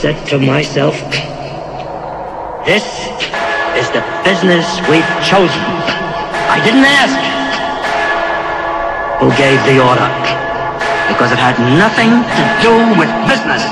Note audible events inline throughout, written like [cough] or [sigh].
to myself, this is the business we've chosen. I didn't ask who gave the order, because it had nothing to do with business.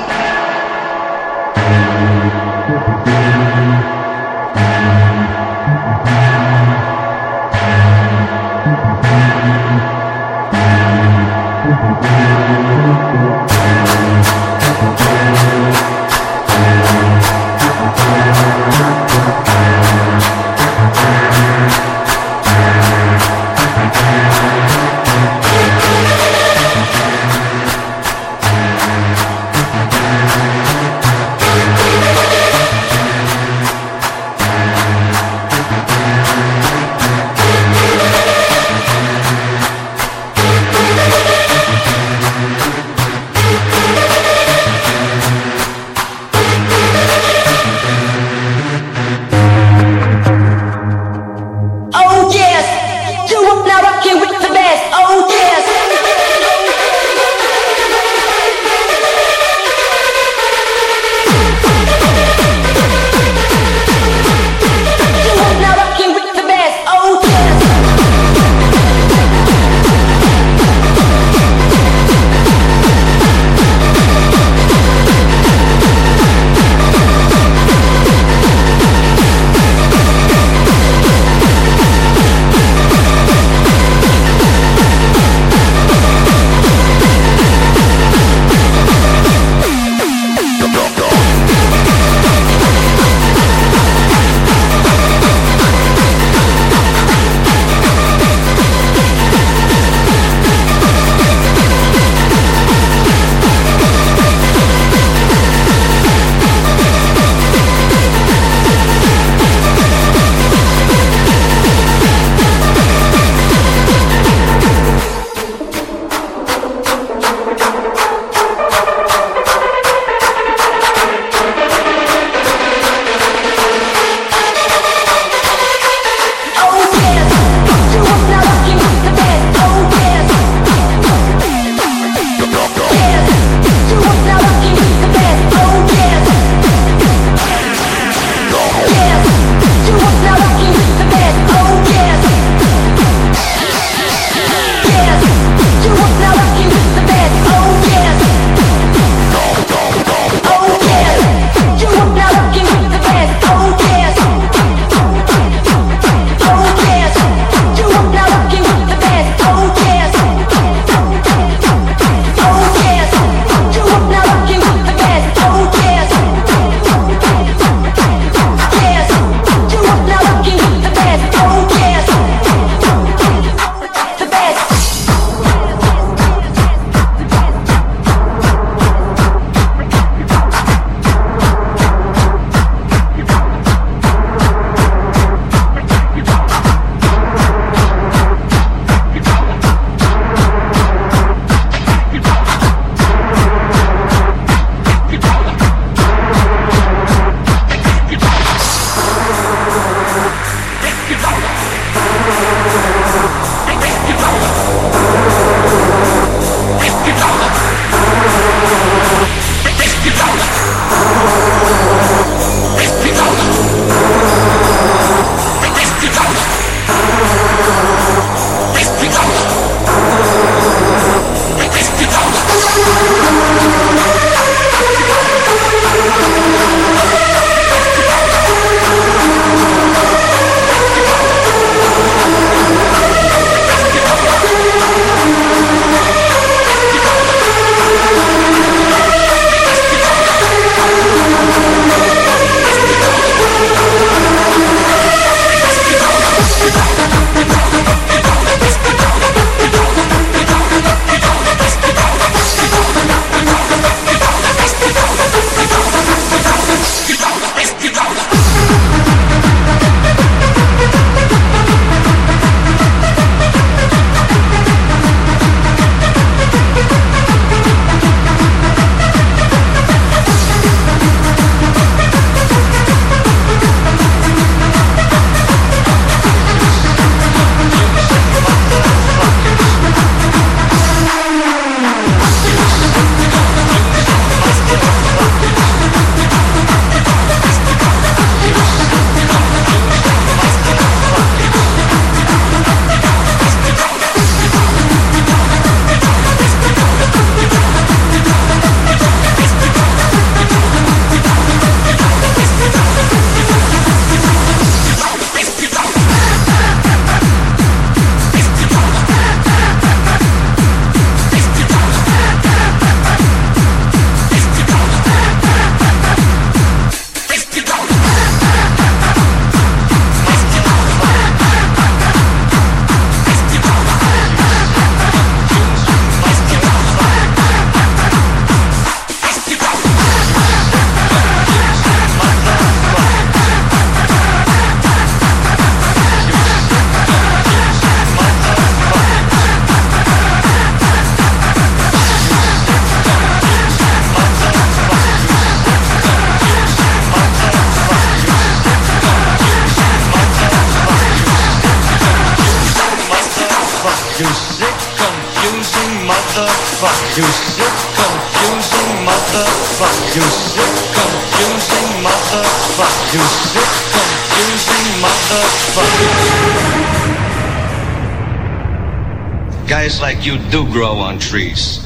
Like you do grow on trees.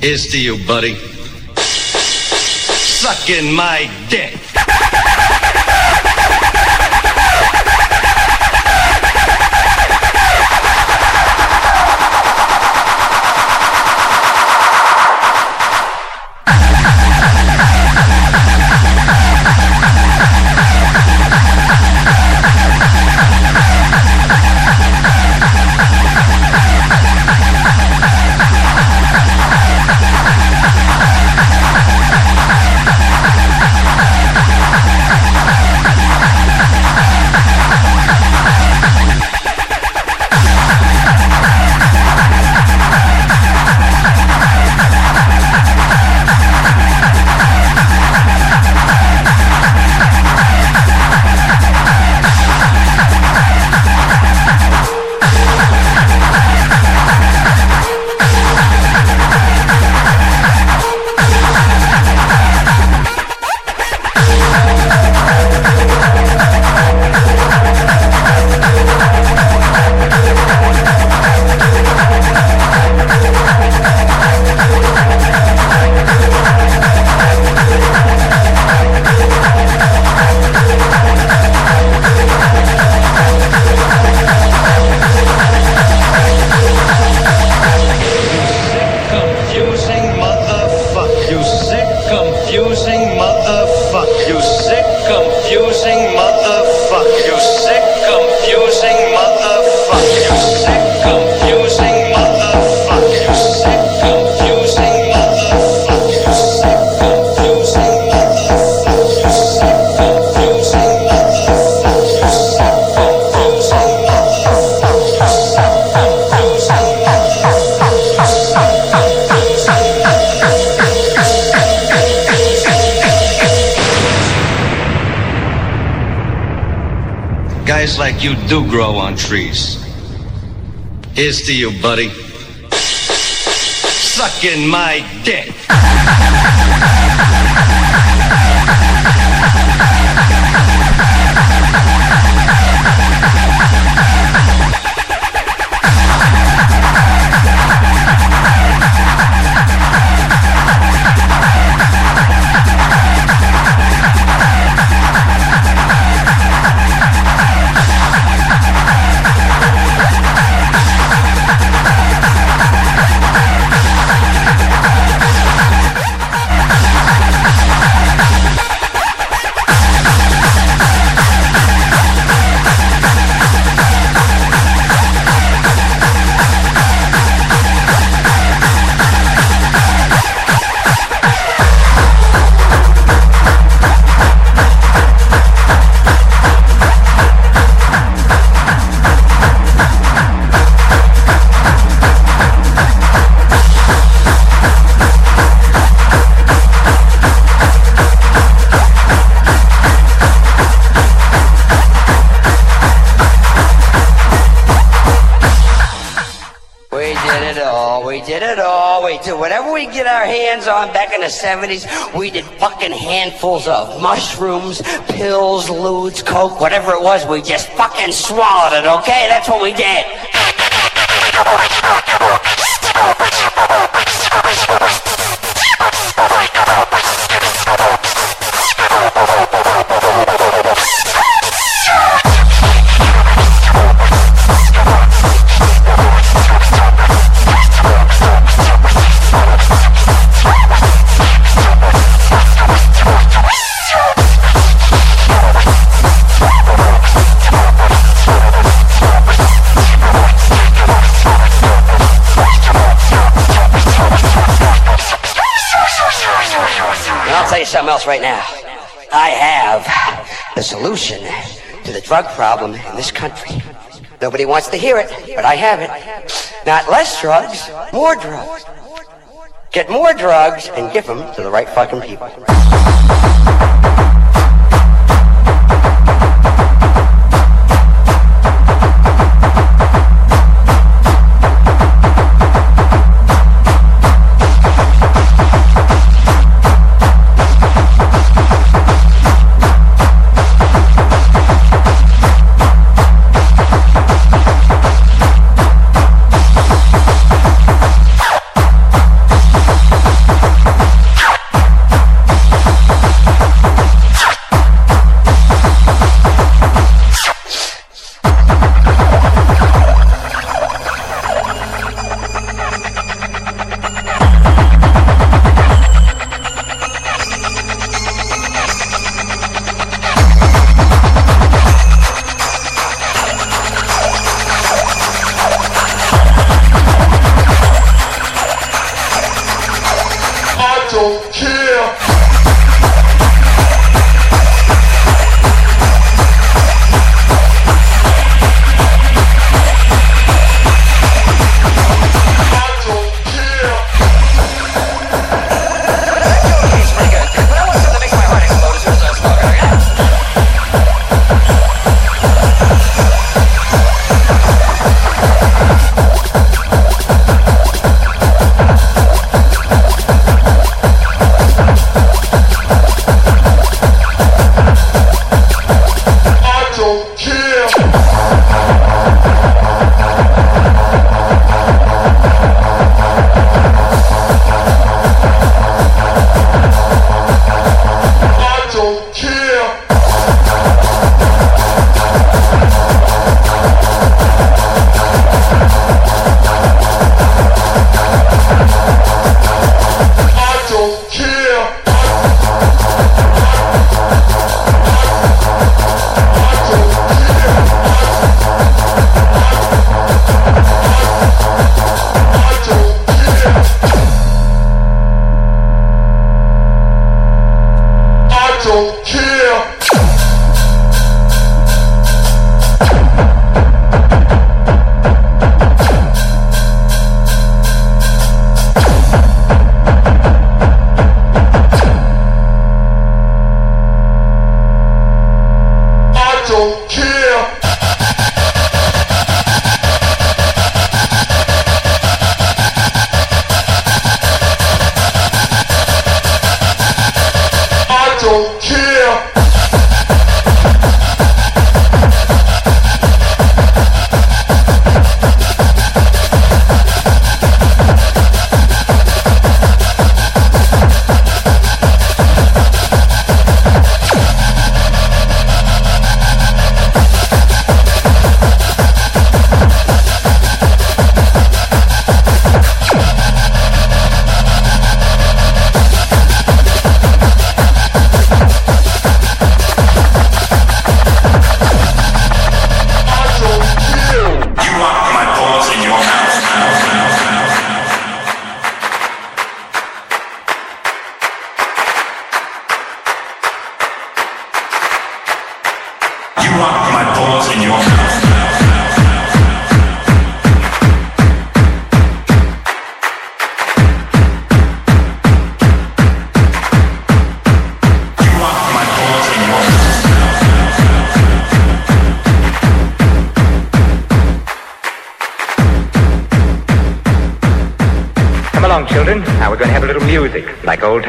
Here's to you, buddy. Sucking my dick. On trees. Here's to you, buddy. Sucking my dick. [laughs] to Whatever we get our hands on back in the 70s, we did fucking handfuls of mushrooms, pills, ludes, coke, whatever it was. We just fucking swallowed it, okay? That's what we did. Something else right now. I have the solution to the drug problem in this country. Nobody wants to hear it, but I have it. Not less drugs, more drugs. Get more drugs and give them to the right fucking people.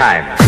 time.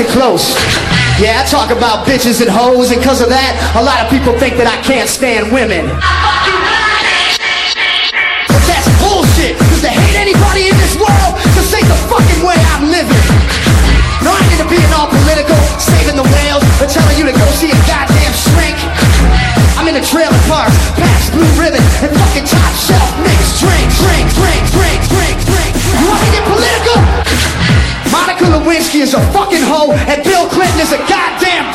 get close. Yeah, I talk about bitches and hoes, and cause of that, a lot of people think that I can't stand women. But that's bullshit, cause to hate anybody in this world, this ain't the fucking way I'm living. No, I need to be an all political, saving the whales, or telling you to go see a goddamn shrink. I'm in a trailer park, Pabst Blue Ribbon, and fucking top shelf mixed drink, drink, drink, drink, drink. is a fucking hoe and Bill Clinton is a goddamn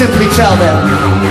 simply tell them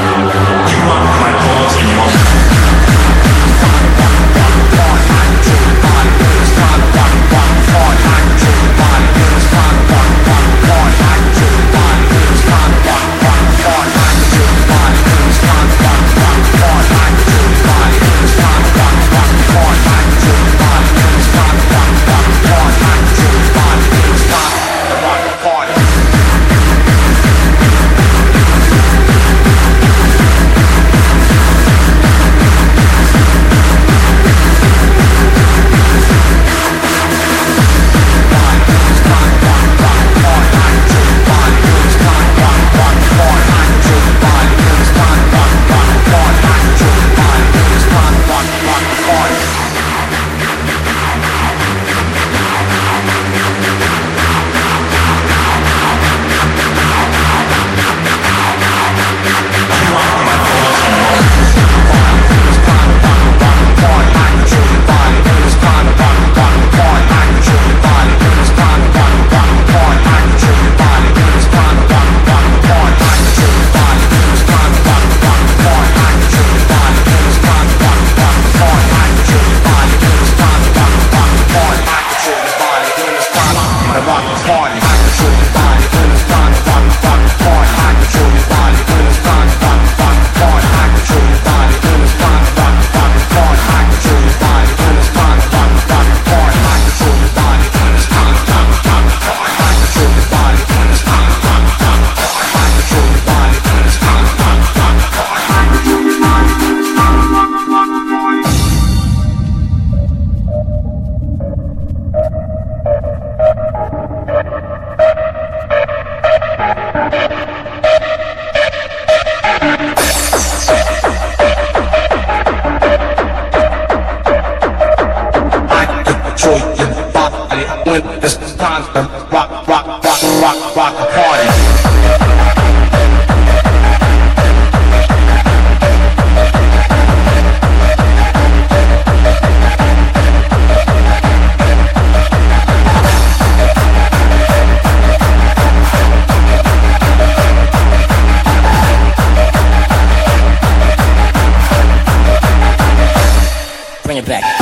back.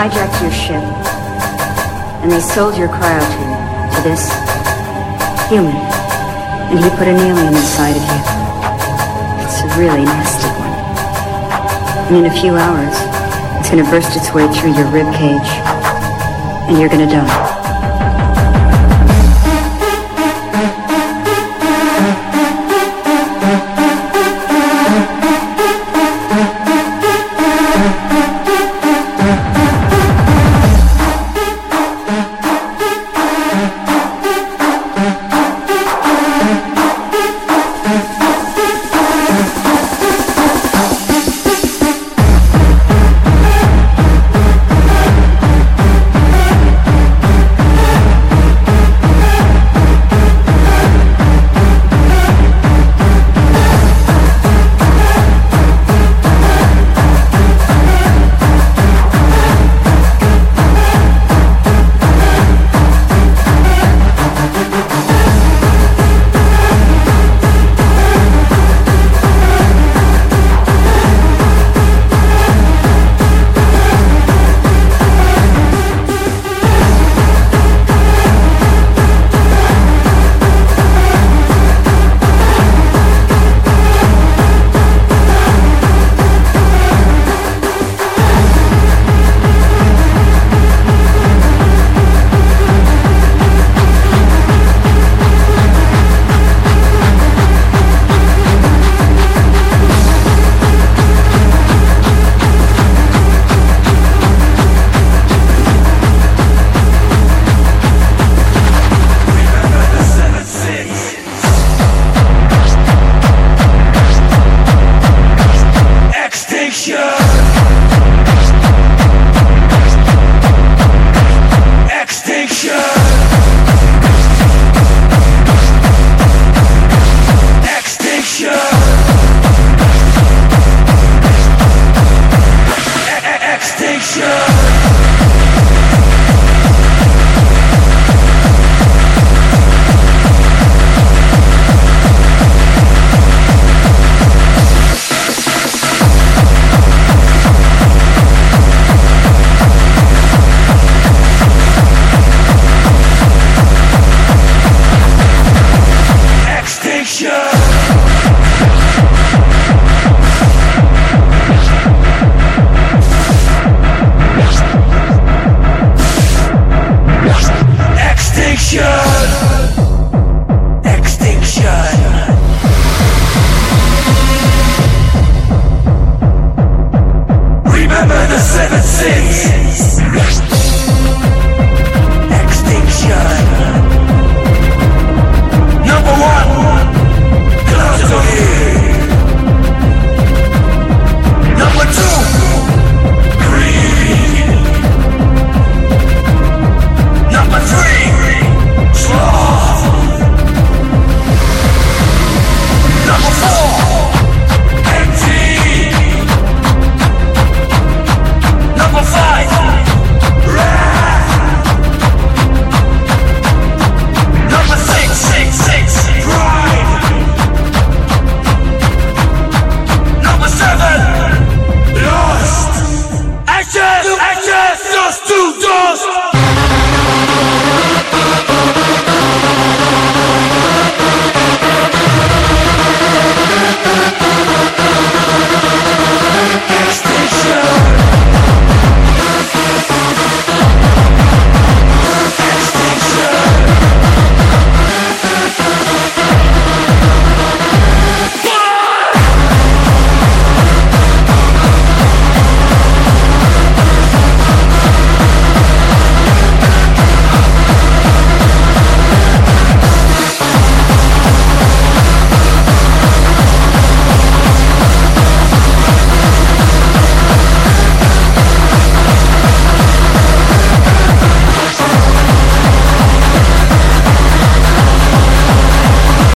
Hijacked your ship, and they sold your cryotube to this human, and he put an alien inside of you. It's a really nasty one. And in a few hours, it's gonna burst its way through your rib cage, and you're gonna die.